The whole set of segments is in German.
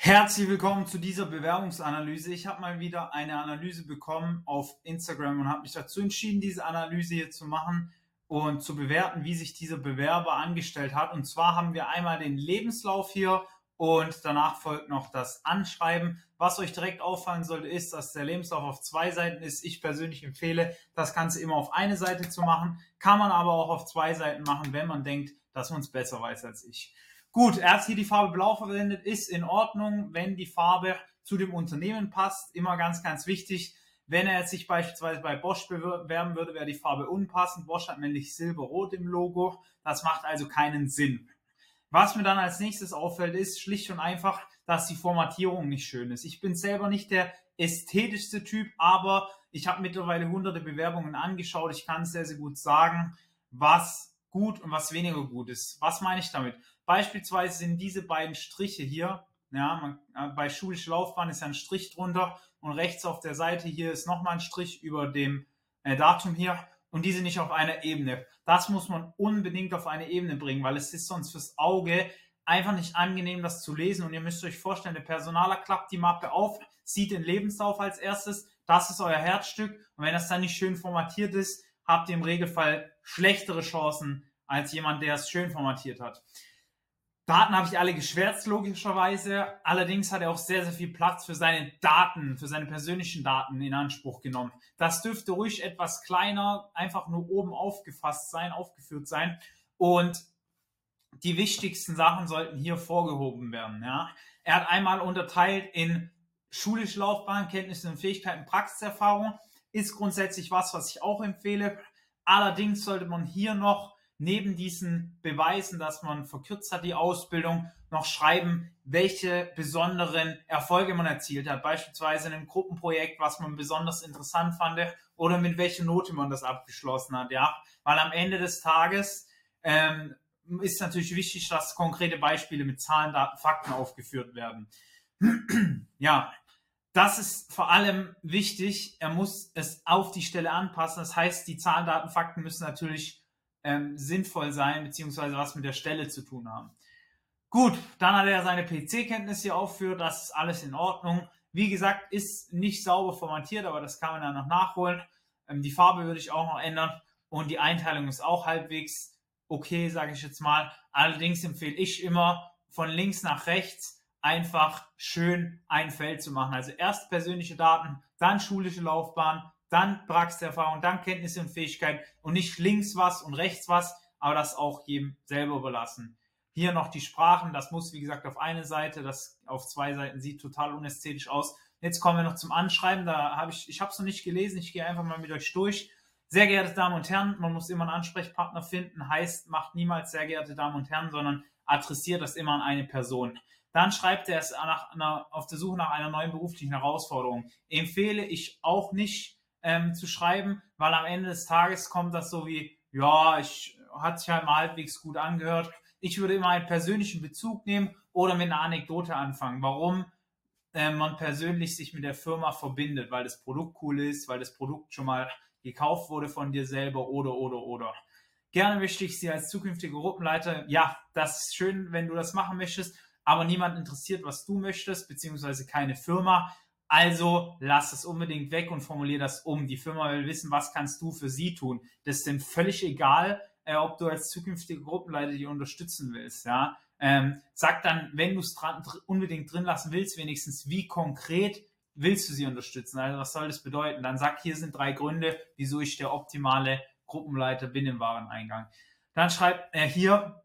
Herzlich willkommen zu dieser Bewerbungsanalyse. Ich habe mal wieder eine Analyse bekommen auf Instagram und habe mich dazu entschieden, diese Analyse hier zu machen und zu bewerten, wie sich dieser Bewerber angestellt hat. Und zwar haben wir einmal den Lebenslauf hier und danach folgt noch das Anschreiben. Was euch direkt auffallen sollte, ist, dass der Lebenslauf auf zwei Seiten ist. Ich persönlich empfehle, das Ganze immer auf eine Seite zu machen. Kann man aber auch auf zwei Seiten machen, wenn man denkt, dass man es besser weiß als ich. Gut, er hat hier die Farbe Blau verwendet, ist in Ordnung, wenn die Farbe zu dem Unternehmen passt. Immer ganz, ganz wichtig. Wenn er jetzt sich beispielsweise bei Bosch bewerben würde, wäre die Farbe unpassend. Bosch hat nämlich Silberrot im Logo. Das macht also keinen Sinn. Was mir dann als nächstes auffällt, ist schlicht und einfach, dass die Formatierung nicht schön ist. Ich bin selber nicht der ästhetischste Typ, aber ich habe mittlerweile hunderte Bewerbungen angeschaut. Ich kann sehr, sehr gut sagen, was gut und was weniger gut ist. Was meine ich damit? Beispielsweise sind diese beiden Striche hier, ja, man, äh, bei schulische Laufbahn ist ja ein Strich drunter und rechts auf der Seite hier ist nochmal ein Strich über dem äh, Datum hier und diese nicht auf einer Ebene. Das muss man unbedingt auf eine Ebene bringen, weil es ist sonst fürs Auge einfach nicht angenehm, das zu lesen. Und ihr müsst euch vorstellen, der Personaler klappt die Mappe auf, sieht den Lebenslauf als erstes, das ist euer Herzstück. Und wenn das dann nicht schön formatiert ist, habt ihr im Regelfall schlechtere Chancen als jemand, der es schön formatiert hat. Daten habe ich alle geschwärzt, logischerweise. Allerdings hat er auch sehr, sehr viel Platz für seine Daten, für seine persönlichen Daten in Anspruch genommen. Das dürfte ruhig etwas kleiner, einfach nur oben aufgefasst sein, aufgeführt sein. Und die wichtigsten Sachen sollten hier vorgehoben werden. Ja. Er hat einmal unterteilt in schulische Laufbahn, Kenntnisse und Fähigkeiten, Praxiserfahrung. Ist grundsätzlich was, was ich auch empfehle. Allerdings sollte man hier noch neben diesen Beweisen, dass man verkürzt hat die Ausbildung, noch schreiben, welche besonderen Erfolge man erzielt hat. Beispielsweise in einem Gruppenprojekt, was man besonders interessant fand oder mit welcher Note man das abgeschlossen hat. Ja, weil am Ende des Tages ähm, ist natürlich wichtig, dass konkrete Beispiele mit Zahlen, Daten, Fakten aufgeführt werden. ja, das ist vor allem wichtig. Er muss es auf die Stelle anpassen. Das heißt, die Zahlen, Daten, Fakten müssen natürlich ähm, sinnvoll sein, beziehungsweise was mit der Stelle zu tun haben. Gut, dann hat er seine PC-Kenntnisse hier aufgeführt, das ist alles in Ordnung. Wie gesagt, ist nicht sauber formatiert, aber das kann man dann noch nachholen. Ähm, die Farbe würde ich auch noch ändern und die Einteilung ist auch halbwegs okay, sage ich jetzt mal. Allerdings empfehle ich immer von links nach rechts einfach schön ein Feld zu machen. Also erst persönliche Daten, dann schulische Laufbahn, dann Praxiserfahrung, dann Kenntnisse und Fähigkeit und nicht links was und rechts was, aber das auch jedem selber überlassen. Hier noch die Sprachen, das muss wie gesagt auf eine Seite, das auf zwei Seiten sieht total unästhetisch aus. Jetzt kommen wir noch zum Anschreiben, da habe ich, ich habe es noch nicht gelesen, ich gehe einfach mal mit euch durch. Sehr geehrte Damen und Herren, man muss immer einen Ansprechpartner finden, heißt, macht niemals sehr geehrte Damen und Herren, sondern adressiert das immer an eine Person. Dann schreibt er es nach, nach, auf der Suche nach einer neuen beruflichen Herausforderung. Empfehle ich auch nicht, ähm, zu schreiben, weil am Ende des Tages kommt das so wie, ja, ich hat sich halt mal halbwegs gut angehört. Ich würde immer einen persönlichen Bezug nehmen oder mit einer Anekdote anfangen, warum äh, man persönlich sich mit der Firma verbindet, weil das Produkt cool ist, weil das Produkt schon mal gekauft wurde von dir selber oder oder oder. Gerne möchte ich Sie als zukünftige Gruppenleiter, ja, das ist schön, wenn du das machen möchtest, aber niemand interessiert, was du möchtest, beziehungsweise keine Firma. Also lass es unbedingt weg und formulier das um. Die Firma will wissen, was kannst du für sie tun. Das ist dem völlig egal, äh, ob du als zukünftige Gruppenleiter die unterstützen willst. Ja? Ähm, sag dann, wenn du es unbedingt drin lassen willst, wenigstens, wie konkret willst du sie unterstützen? Also was soll das bedeuten? Dann sag, hier sind drei Gründe, wieso ich der optimale Gruppenleiter bin im Wareneingang. Dann schreibt er hier,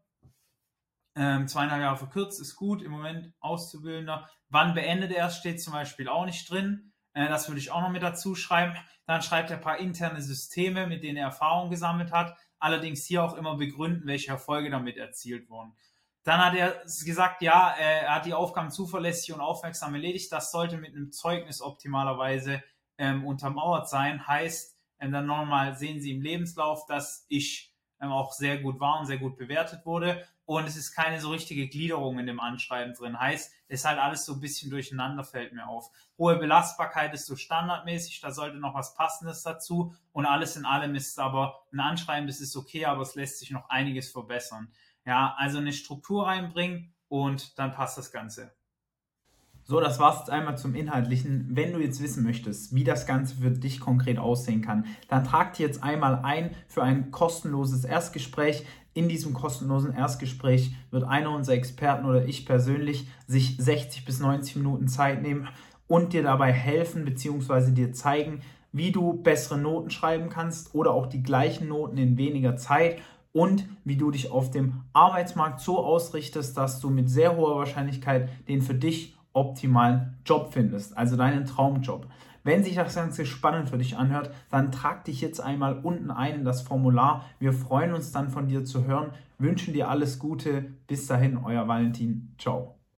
ähm, zweieinhalb Jahre verkürzt ist gut, im Moment Auszubildender. Wann beendet er es, steht zum Beispiel auch nicht drin. Äh, das würde ich auch noch mit dazu schreiben. Dann schreibt er ein paar interne Systeme, mit denen er Erfahrung gesammelt hat. Allerdings hier auch immer begründen, welche Erfolge damit erzielt wurden. Dann hat er gesagt, ja, er hat die Aufgaben zuverlässig und aufmerksam erledigt. Das sollte mit einem Zeugnis optimalerweise ähm, untermauert sein. Heißt, ähm, dann nochmal sehen Sie im Lebenslauf, dass ich auch sehr gut war und sehr gut bewertet wurde und es ist keine so richtige Gliederung in dem Anschreiben drin. Heißt, es ist halt alles so ein bisschen durcheinander, fällt mir auf. Hohe Belastbarkeit ist so standardmäßig, da sollte noch was Passendes dazu und alles in allem ist aber ein Anschreiben, das ist okay, aber es lässt sich noch einiges verbessern. Ja, also eine Struktur reinbringen und dann passt das Ganze. So, das war's jetzt einmal zum Inhaltlichen. Wenn du jetzt wissen möchtest, wie das Ganze für dich konkret aussehen kann, dann trag dir jetzt einmal ein für ein kostenloses Erstgespräch. In diesem kostenlosen Erstgespräch wird einer unserer Experten oder ich persönlich sich 60 bis 90 Minuten Zeit nehmen und dir dabei helfen bzw. dir zeigen, wie du bessere Noten schreiben kannst oder auch die gleichen Noten in weniger Zeit und wie du dich auf dem Arbeitsmarkt so ausrichtest, dass du mit sehr hoher Wahrscheinlichkeit den für dich optimalen Job findest, also deinen Traumjob. Wenn sich das Ganze spannend für dich anhört, dann trag dich jetzt einmal unten ein in das Formular. Wir freuen uns dann von dir zu hören, wünschen dir alles Gute. Bis dahin, euer Valentin. Ciao.